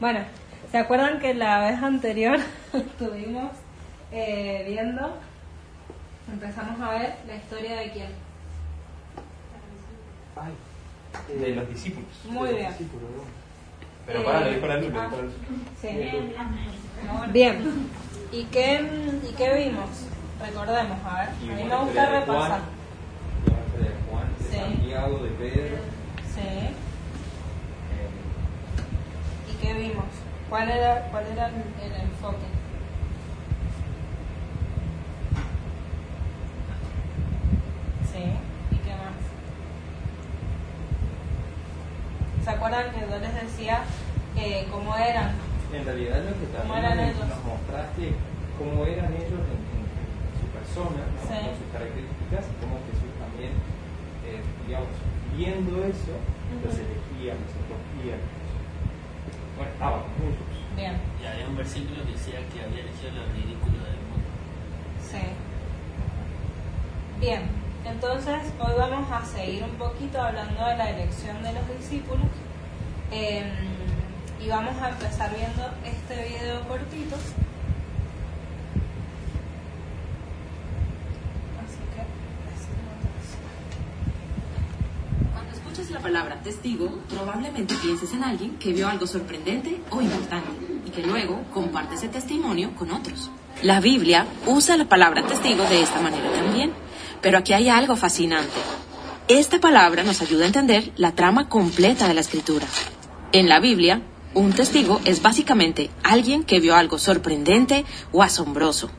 Bueno, ¿se acuerdan que la vez anterior estuvimos eh, viendo, empezamos a ver la historia de quién? De los discípulos. Muy bien. Pero Eh, para, lo dijo la Luz. Sí. Bien. ¿Y qué, ¿Y qué vimos? Recordemos, a ver. A mí me gusta repasar. Juan, la historia de Juan, de Sí. Santiago, de Pedro. Sí. eh, ¿Y qué vimos? ¿Cuál era, cuál era el, el enfoque? Sí. ¿Y qué más? ¿Se acuerdan que yo les decía eh, cómo eran? En realidad lo que ¿Cómo también nos, nos mostraste cómo eran ellos en, su persona, ¿no? Sí. con sus características, cómo Jesús también, eh, digamos, viendo eso, los elegía, los escogía. Bueno, estaba con ellos. Bien. Y había un versículo que decía que había elegido lo ridículo del mundo. Sí. Bien, entonces hoy vamos a seguir un poquito hablando de la elección de los discípulos eh, y vamos a empezar viendo este video cortito. Así que, Cuando escuches la palabra testigo, probablemente pienses en alguien que vio algo sorprendente o importante y que luego comparte ese testimonio con otros. La Biblia usa la palabra testigo de esta manera también, pero aquí hay algo fascinante. Esta palabra nos ayuda a entender la trama completa de la escritura. En la Biblia, un testigo es básicamente alguien que vio algo sorprendente o asombroso.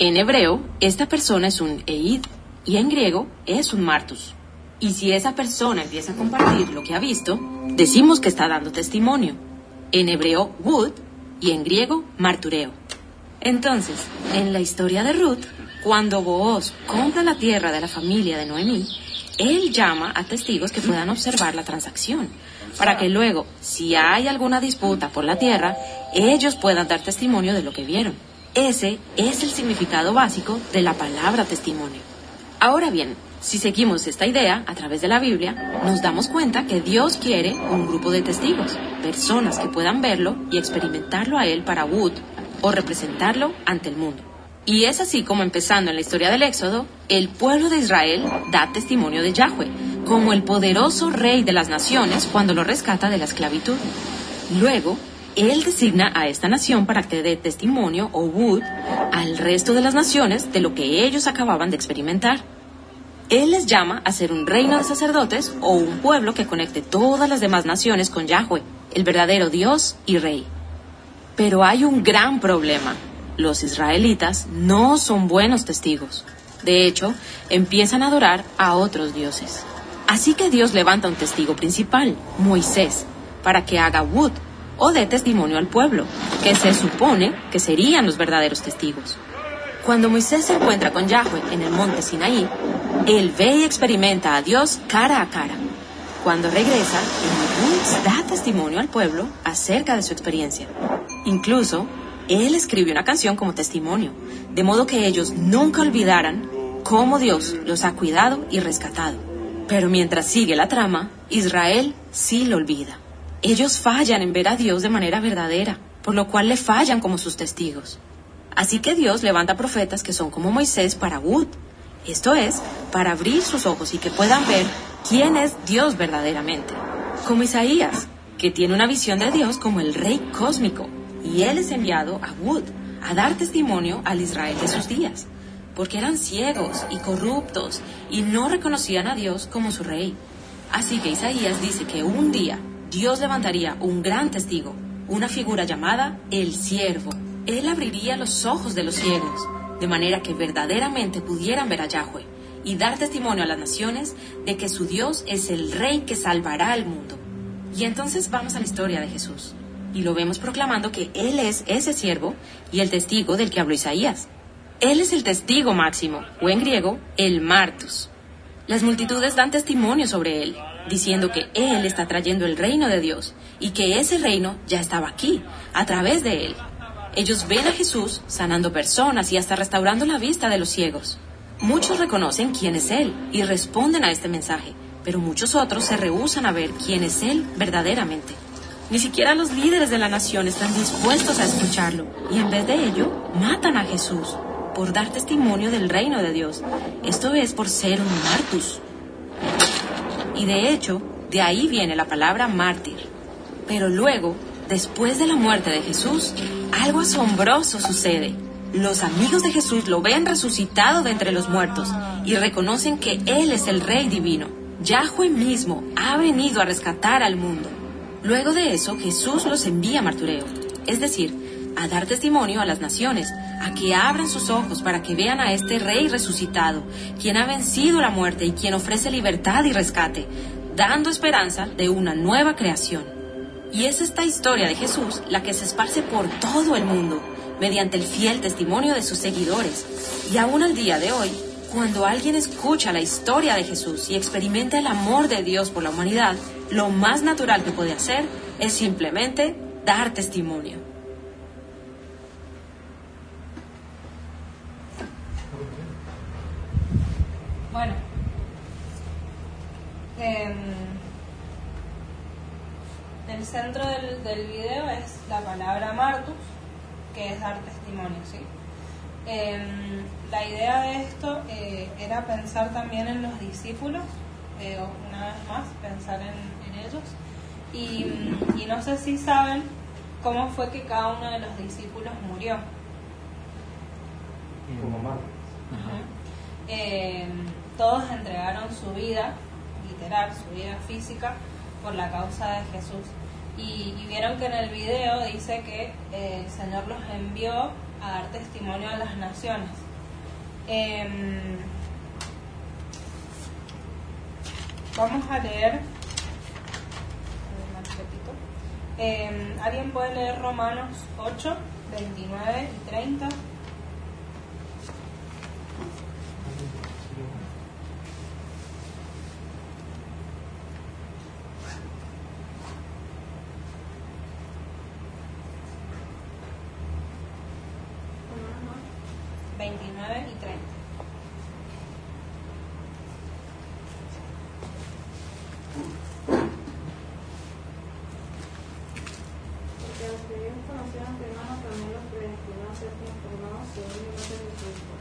En hebreo, esta persona es un eid y en griego es un martus. Y si esa persona empieza a compartir lo que ha visto, decimos que está dando testimonio. En hebreo, wood, y en griego, martureo. Entonces, en la historia de Ruth, cuando Booz compra la tierra de la familia de Noemí, él llama a testigos que puedan observar la transacción, para que luego, si hay alguna disputa por la tierra, ellos puedan dar testimonio de lo que vieron. Ese es el significado básico de la palabra testimonio. Ahora bien, si seguimos esta idea a través de la Biblia, nos damos cuenta que Dios quiere un grupo de testigos, personas que puedan verlo y experimentarlo a Él para Wood o representarlo ante el mundo. Y es así como empezando en la historia del Éxodo, el pueblo de Israel da testimonio de Yahweh, como el poderoso rey de las naciones cuando lo rescata de la esclavitud. Luego, él designa a esta nación para que dé testimonio o Wood al resto de las naciones de lo que ellos acababan de experimentar. Él les llama a ser un reino de sacerdotes o un pueblo que conecte todas las demás naciones con Yahweh, el verdadero Dios y Rey. Pero hay un gran problema. Los israelitas no son buenos testigos. De hecho, empiezan a adorar a otros dioses. Así que Dios levanta un testigo principal, Moisés, para que haga Wood o dé testimonio al pueblo, que se supone que serían los verdaderos testigos. Cuando Moisés se encuentra con Yahweh en el monte Sinaí, él ve y experimenta a Dios cara a cara. Cuando regresa, el da testimonio al pueblo acerca de su experiencia. Incluso, él escribe una canción como testimonio, de modo que ellos nunca olvidaran cómo Dios los ha cuidado y rescatado. Pero mientras sigue la trama, Israel sí lo olvida. Ellos fallan en ver a Dios de manera verdadera, por lo cual le fallan como sus testigos. Así que Dios levanta profetas que son como Moisés para Wood. Esto es, para abrir sus ojos y que puedan ver quién es Dios verdaderamente. Como Isaías, que tiene una visión de Dios como el rey cósmico, y él es enviado a Wood a dar testimonio al Israel de sus días, porque eran ciegos y corruptos y no reconocían a Dios como su rey. Así que Isaías dice que un día Dios levantaría un gran testigo, una figura llamada el siervo. Él abriría los ojos de los ciegos, de manera que verdaderamente pudieran ver a Yahweh y dar testimonio a las naciones de que su Dios es el rey que salvará al mundo. Y entonces vamos a la historia de Jesús, y lo vemos proclamando que Él es ese siervo y el testigo del que habló Isaías. Él es el testigo máximo, o en griego, el martus. Las multitudes dan testimonio sobre Él, diciendo que Él está trayendo el reino de Dios y que ese reino ya estaba aquí, a través de Él. Ellos ven a Jesús sanando personas y hasta restaurando la vista de los ciegos. Muchos reconocen quién es Él y responden a este mensaje, pero muchos otros se rehúsan a ver quién es Él verdaderamente. Ni siquiera los líderes de la nación están dispuestos a escucharlo y en vez de ello matan a Jesús por dar testimonio del reino de Dios. Esto es por ser un martus. Y de hecho, de ahí viene la palabra mártir. Pero luego, después de la muerte de Jesús, algo asombroso sucede. Los amigos de Jesús lo ven resucitado de entre los muertos y reconocen que Él es el Rey divino. Yahweh mismo ha venido a rescatar al mundo. Luego de eso, Jesús los envía a martureo, es decir, a dar testimonio a las naciones, a que abran sus ojos para que vean a este Rey resucitado, quien ha vencido la muerte y quien ofrece libertad y rescate, dando esperanza de una nueva creación. Y es esta historia de Jesús la que se esparce por todo el mundo, mediante el fiel testimonio de sus seguidores. Y aún al día de hoy, cuando alguien escucha la historia de Jesús y experimenta el amor de Dios por la humanidad, lo más natural que puede hacer es simplemente dar testimonio. Bueno, em, el centro del, del video es la palabra martus, que es dar testimonio, ¿sí? Em, la idea de esto eh, era pensar también en los discípulos, eh, una vez más, pensar en, ellos. Y, y, no sé si saben cómo fue que cada uno de los discípulos murió. Como Marcos. Eh, todos entregaron su vida, literal, su vida física, por la causa de Jesús. Y, vieron que en el video dice que el Señor los envió a dar testimonio a las naciones. Eh, vamos a leer. Eh, ¿Alguien puede leer Romanos 8, 29 y 30? Veintinueve y treinta. Porque los que Dios conoció antemano también los predestinó a ser transformados según la imagen de su Hijo,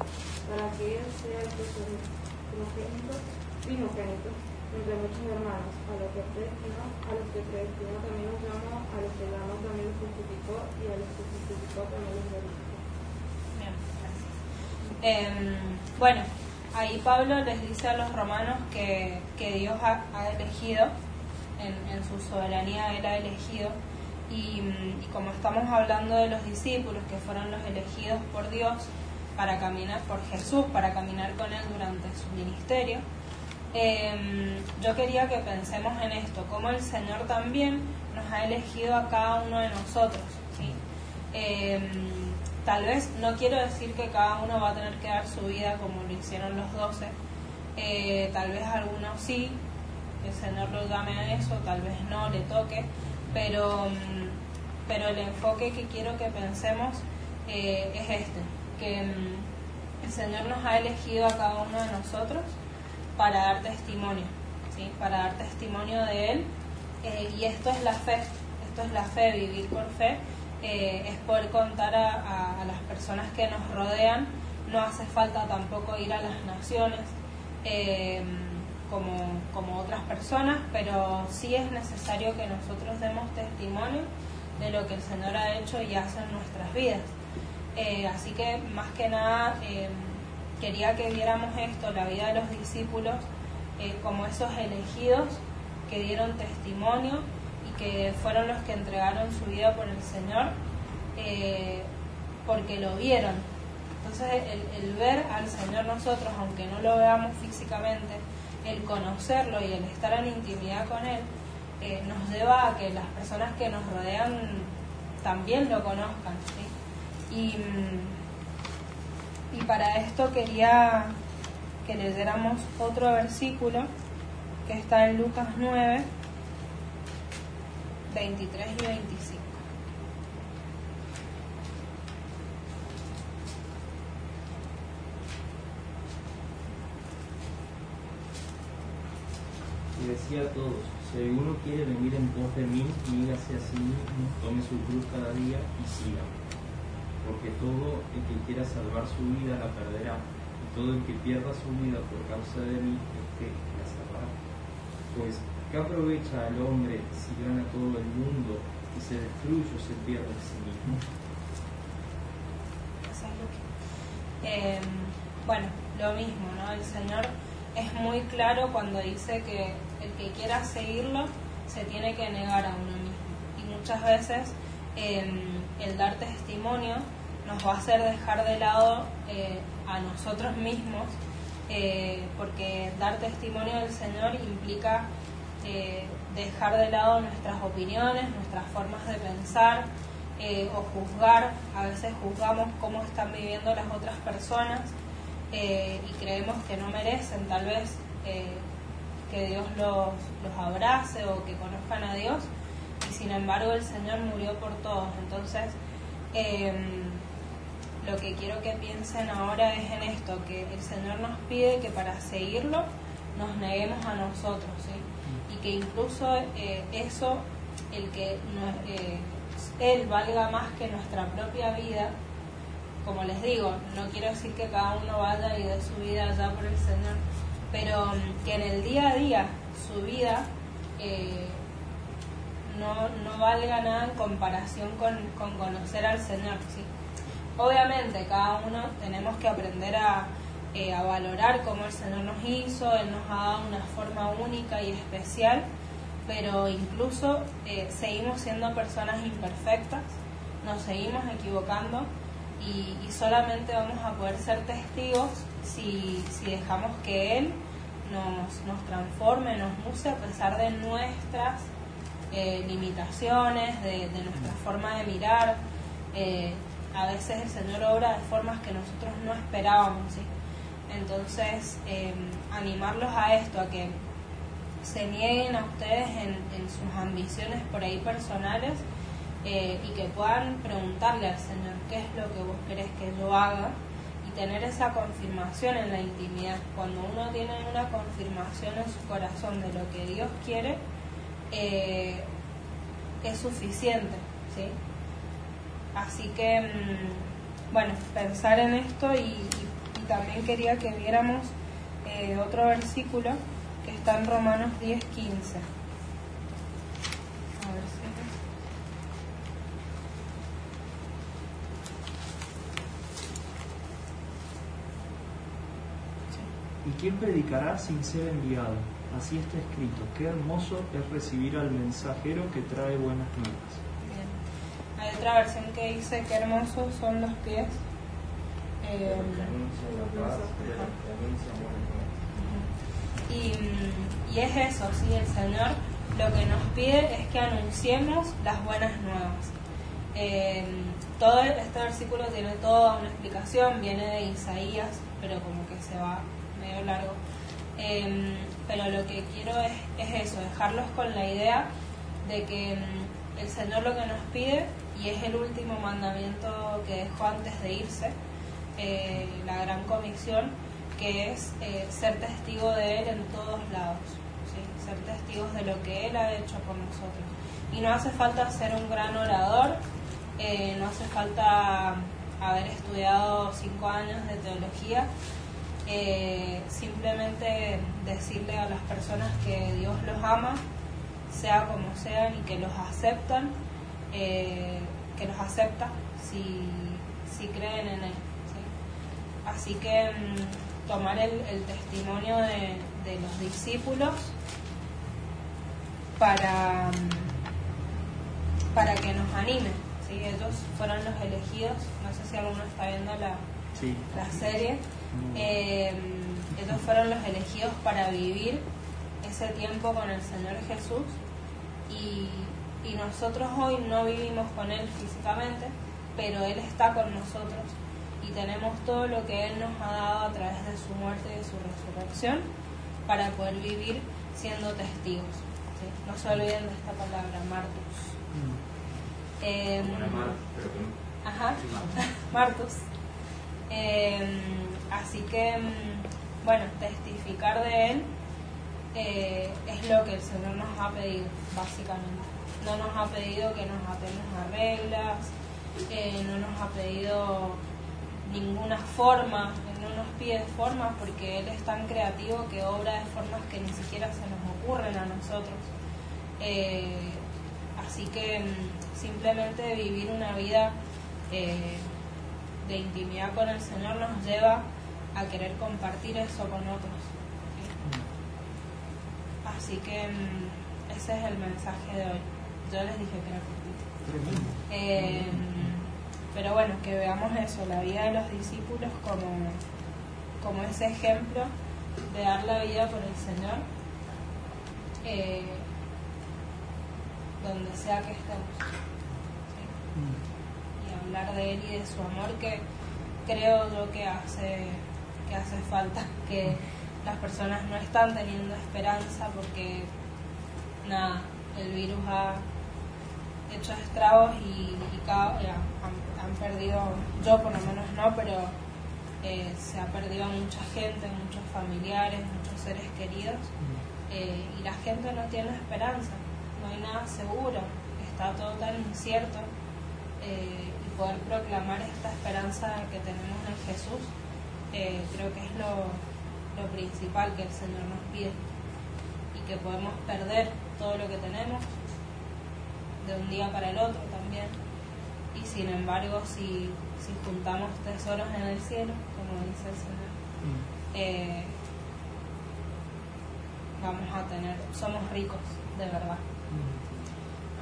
para que Él sea el primogénito, primogénito entre muchos hermanos. A los que predestinó, a los que predestinó también los llamó, a los que llamó también los justificó, y a los que justificó también los glorificó. Em, bueno, ahí Pablo les dice a los romanos que, que Dios ha, ha elegido, en, en su soberanía Él ha elegido, y, y como estamos hablando de los discípulos que fueron los elegidos por Dios para caminar por Jesús, para caminar con Él durante su ministerio, em, yo quería que pensemos en esto, como el Señor también nos ha elegido a cada uno de nosotros. ¿sí? Em, tal vez no quiero decir que cada uno va a tener que dar su vida como lo hicieron los doce, eh, tal vez algunos sí, el Señor lo llame a eso, tal vez no, le toque, pero, mm, pero el enfoque que quiero que pensemos eh, es este, que mm, el Señor nos ha elegido a cada uno de nosotros para dar testimonio, ¿sí? para dar testimonio de Él, eh, y esto es la fe, esto es la fe, vivir por fe, eh, es poder contar a las personas que nos rodean, no hace falta tampoco ir a las naciones eh, como, como otras personas, pero sí es necesario que nosotros demos testimonio de lo que el Señor ha hecho y hace en nuestras vidas. Eh, así que más que nada eh, quería que viéramos esto, la vida de los discípulos, eh, como esos elegidos que dieron testimonio y que fueron los que entregaron su vida por el Señor, eh, porque lo vieron. Entonces el, ver al Señor nosotros, aunque no lo veamos físicamente, el conocerlo y el estar en intimidad con Él, nos lleva a que las personas que nos rodean también lo conozcan. Y, mm, y para esto quería que leyéramos otro versículo que está en Lucas 9, 23 y 25. Y decía a todos, Si alguno quiere venir en pos de mí, nígase a sí mismo, tome su cruz cada día y siga. Porque todo el que quiera salvar su vida la perderá, y todo el que pierda su vida por causa de mí, este la salvará. Pues, ¿qué aprovecha al hombre si gana todo el mundo y se destruye o se pierde a sí mismo? Eh, bueno, lo mismo, ¿no? El Señor es muy claro cuando dice que el que quiera seguirlo se tiene que negar a uno mismo. Y muchas veces eh, el dar testimonio nos va a hacer dejar de lado eh, a nosotros mismos, eh, porque dar testimonio del Señor implica eh, dejar de lado nuestras opiniones, nuestras formas de pensar o juzgar. A veces juzgamos cómo están viviendo las otras personas y creemos que no merecen tal vez que Dios los, los abrace o que conozcan a Dios. Y sin embargo el Señor murió por todos. Entonces, lo que quiero que piensen ahora es en esto, que el Señor nos pide que para seguirlo nos neguemos a nosotros, ¿sí? Y que incluso eh, eso, el que eh, Él valga más que nuestra propia vida, como les digo, no quiero decir que cada uno vaya y dé su vida allá por el Señor, pero mm, que en el día a día su vida eh, no, no valga nada en comparación con, con conocer al Señor, ¿sí? Obviamente, cada uno tenemos que aprender a, eh, a valorar cómo el Señor nos hizo, Él nos ha dado una forma única y especial, pero incluso eh, seguimos siendo personas imperfectas, nos seguimos equivocando y, solamente vamos a poder ser testigos si, si dejamos que Él nos, nos transforme, nos use a pesar de nuestras eh, limitaciones, de, de nuestra forma de mirar. A veces el Señor obra de formas que nosotros no esperábamos. ¿sí? Entonces, eh, animarlos a esto, a que se nieguen a ustedes en, en sus ambiciones por ahí personales eh, y que puedan preguntarle al Señor qué es lo que vos querés que yo haga y tener esa confirmación en la intimidad. Cuando uno tiene una confirmación en su corazón de lo que Dios quiere, eh, es suficiente, ¿sí? Así que, mm, bueno, pensar en esto y, también quería que viéramos eh, otro versículo que está en Romanos 10, 15. A ver si- ¿Y quién predicará sin ser enviado? Así está escrito, qué hermoso es recibir al mensajero que trae buenas nuevas. Otra versión que dice que hermosos son los pies. Eh, y Y, es eso, sí, el Señor lo que nos pide es que anunciemos las buenas nuevas. Eh, todo este versículo tiene toda una explicación, viene de Isaías, pero como que se va medio largo. Eh, pero lo que quiero es, es eso, dejarlos con la idea de que el Señor lo que nos pide, y es el último mandamiento que dejó antes de irse, eh, la gran comisión, que es eh, ser testigo de Él en todos lados, ser testigos de lo que Él ha hecho por nosotros. Y no hace falta ser un gran orador, eh, no hace falta haber estudiado cinco años de teología, simplemente decirle a las personas que Dios los ama, sea como sean, y que los aceptan, eh, que los acepta si, si creen en Él. ¿sí? Así que mm, tomar el, el testimonio de, de los discípulos para, mm, para que nos animen. ¿sí? Ellos fueron los elegidos, no sé si alguno está viendo la, Sí. la serie. Mm. Eh, ellos fueron los elegidos para vivir ese tiempo con el Señor Jesús y, y nosotros hoy no vivimos con Él físicamente, pero Él está con nosotros y tenemos todo lo que Él nos ha dado a través de su muerte y de su resurrección para poder vivir siendo testigos. ¿sí? No se olviden de esta palabra, Martus. Mm. Eh, mar, pero Ajá, Martus. Eh, así que, mm, bueno, testificar de él eh, es lo que el Señor nos ha pedido, básicamente. No nos ha pedido que nos atemos a reglas, eh, no nos ha pedido ninguna forma, no nos pide formas porque Él es tan creativo que obra de formas que ni siquiera se nos ocurren a nosotros. Eh, así que mm, simplemente vivir una vida eh, de intimidad con el Señor nos lleva a querer compartir eso con otros. Así que mm, ese es el mensaje de hoy. Yo les dije que era cortito. Eh, pero bueno, que veamos eso, la vida de los discípulos como, como ese ejemplo de dar la vida por el Señor, eh, donde sea que estemos. Y hablar de Él y de su amor que creo yo que hace, que hace falta, que las personas no están teniendo esperanza porque nada, el virus ha hecho estragos y, y cada, ya, han, han perdido, yo por lo menos no, pero eh, se ha perdido mucha gente, muchos familiares, muchos seres queridos eh, y la gente no tiene esperanza, no hay nada seguro, está todo tan incierto eh, y poder proclamar esta esperanza que tenemos en Jesús eh, creo que es lo, lo principal que el Señor nos pide y que podemos perder todo lo que tenemos de un día para el otro también. Y sin embargo, si, si juntamos tesoros en el cielo, como dice el Señor, eh, vamos a tener, somos ricos, de verdad.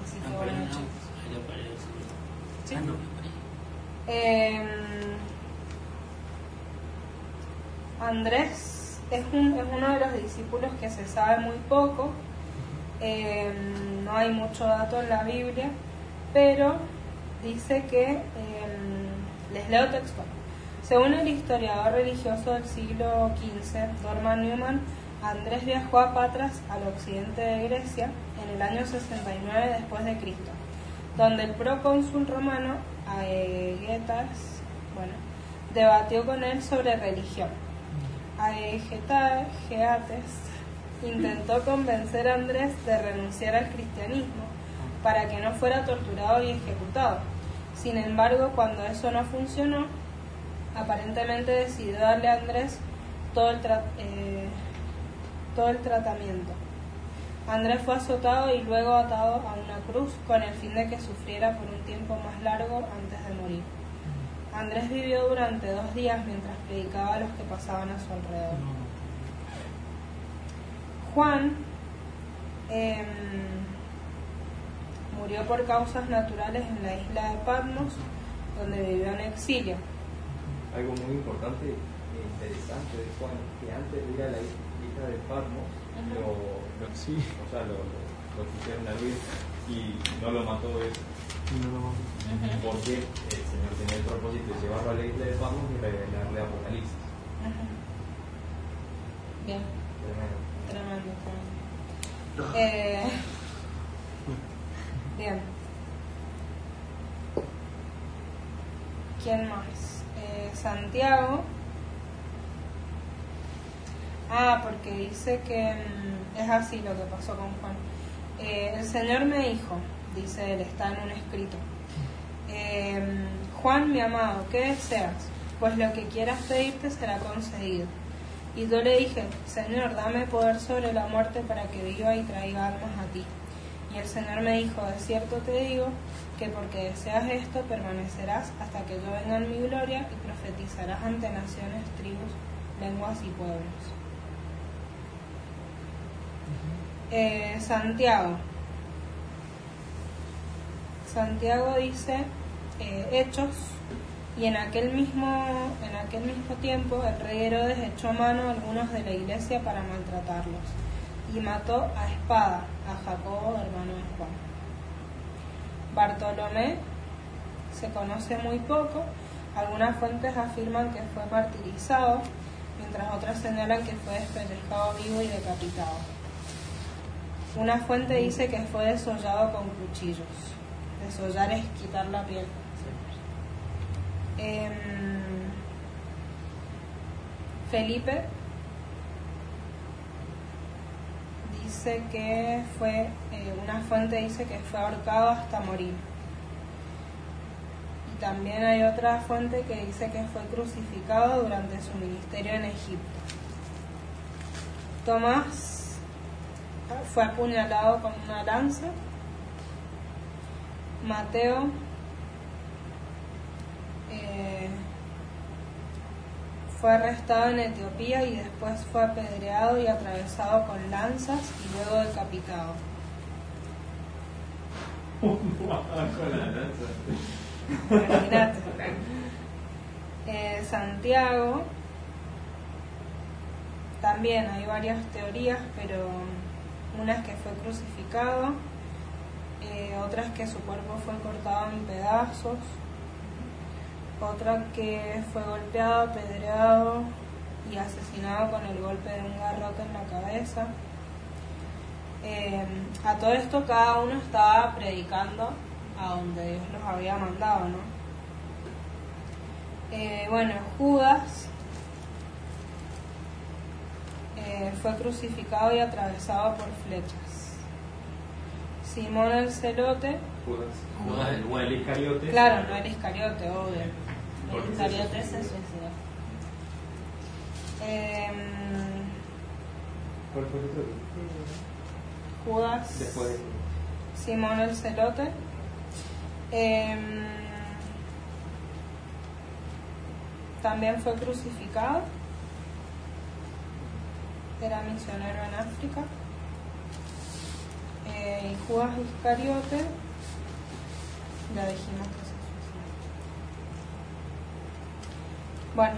Así que Ah, bueno, pero no, chicos. ahí lo paré, sí. Sí. Ah, no. Eh, Andrés es, un- es uno de los discípulos que se sabe muy poco, eh, no hay mucho dato en la Biblia, pero dice que, eh, les leo textual, según el historiador religioso del siglo XV, Norman Newman, Andrés viajó a Patras, al occidente de Grecia, en el año 69 después de Cristo, donde el procónsul romano Aegetas, bueno, debatió con él sobre religión. Aegetas intentó convencer a Andrés de renunciar al cristianismo para que no fuera torturado y ejecutado. Sin embargo, cuando eso no funcionó, aparentemente decidió darle a Andrés todo el, eh, todo el tratamiento. Andrés fue azotado y luego atado a una cruz con el fin de que sufriera por un tiempo más largo antes de morir. Andrés vivió durante dos días mientras predicaba a los que pasaban a su alrededor. Juan em, murió por causas naturales en la isla de Patmos, donde vivió en exilio. Algo muy importante e interesante de Juan, que antes de ir a la isla de Patmos, Ujú. lo, lo- Sí. o sea, lo, lo, lo pusieron a huir y no lo mató él, No, porque el Señor tenía el propósito de llevarlo a la isla de Patmos y revelarle Apocalipsis. Ujú. Bien, tremendo. Eh, bien. ¿Quién más? Eh, Santiago. Ah, porque dice que mm, es así lo que pasó con Juan. Eh, el Señor me dijo, dice él, está en un escrito. eh, Juan, mi amado, ¿qué deseas? Pues lo que quieras pedirte será concedido. Y yo le dije, Señor, dame poder sobre la muerte para que viva y traiga almas a ti. Y el Señor me dijo, de cierto te digo, que porque deseas esto permanecerás hasta que yo venga en mi gloria y profetizarás ante naciones, tribus, lenguas y pueblos. Eh, Santiago. Santiago dice eh, Hechos y en aquel mismo en aquel mismo tiempo el rey Herodes echó mano a algunos de la iglesia para maltratarlos y mató a espada a Jacobo hermano de Juan. Bartolomé se conoce muy poco, algunas fuentes afirman que fue martirizado, mientras otras señalan que fue despellejado vivo y decapitado. Una fuente dice que fue desollado con cuchillos. Desollar es quitar la piel. Em, Felipe dice que fue, eh, una fuente dice que fue ahorcado hasta morir. Y también hay otra fuente que dice que fue crucificado durante su ministerio en Egipto. Tomás fue apuñalado con una lanza. Mateo eh, fue arrestado en Etiopía y después fue apedreado y atravesado con lanzas y luego decapitado. Imagínate. Eh, Santiago, también hay varias teorías, pero una es que fue crucificado, eh, otra es que su cuerpo fue cortado en pedazos, otra que fue golpeado, apedreado y asesinado con el golpe de un garrote en la cabeza. Eh, a todo esto cada uno estaba predicando a donde Dios los había mandado, ¿no? Eh, bueno, Judas eh, fue crucificado y atravesado por flechas. Simón el celote, Judas. No, no, el Iscariote. claro, no el Iscariote, obvio. ¿Por El qué Iscariote se suicidó. ¿Cuál fue el otro? Judas, Después de Simón el celote. Em, también fue crucificado. Era misionero en África. Eh, y Judas Iscariote, ya dijimos que se suicidó. Bueno,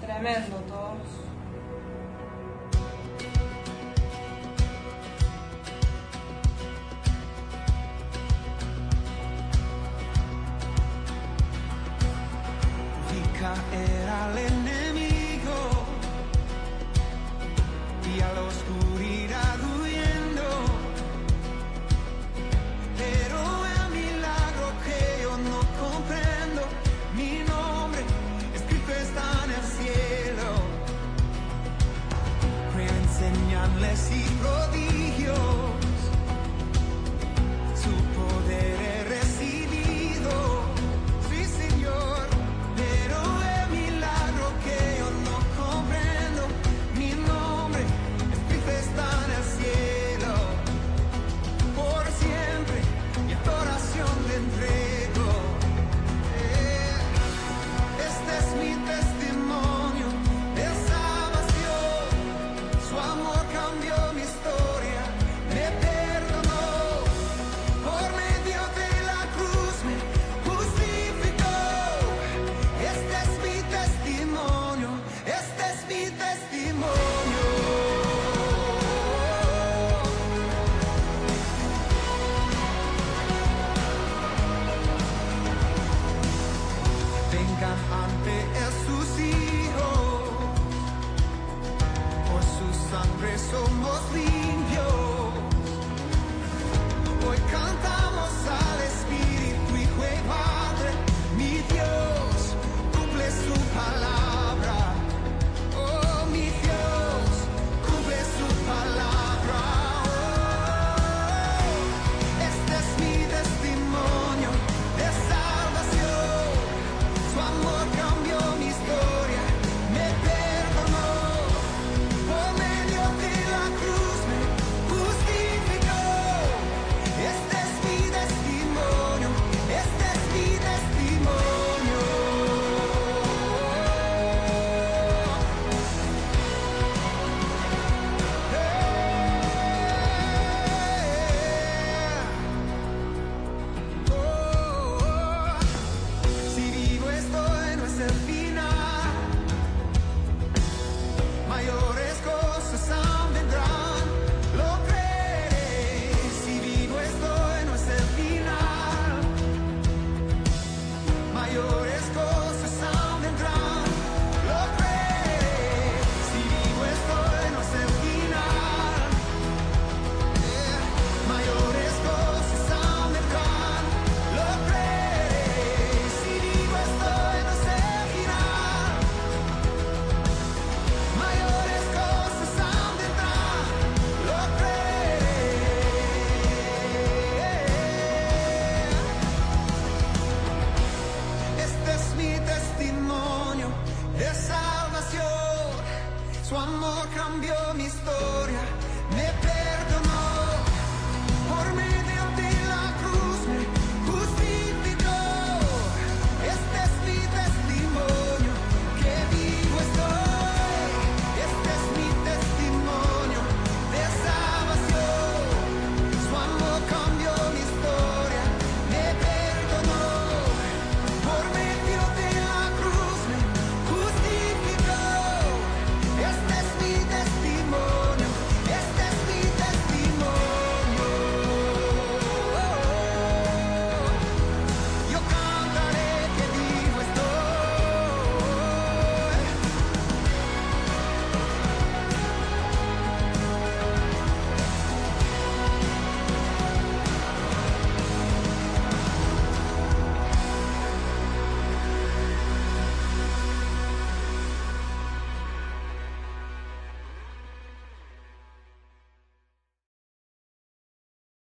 tremendo todos.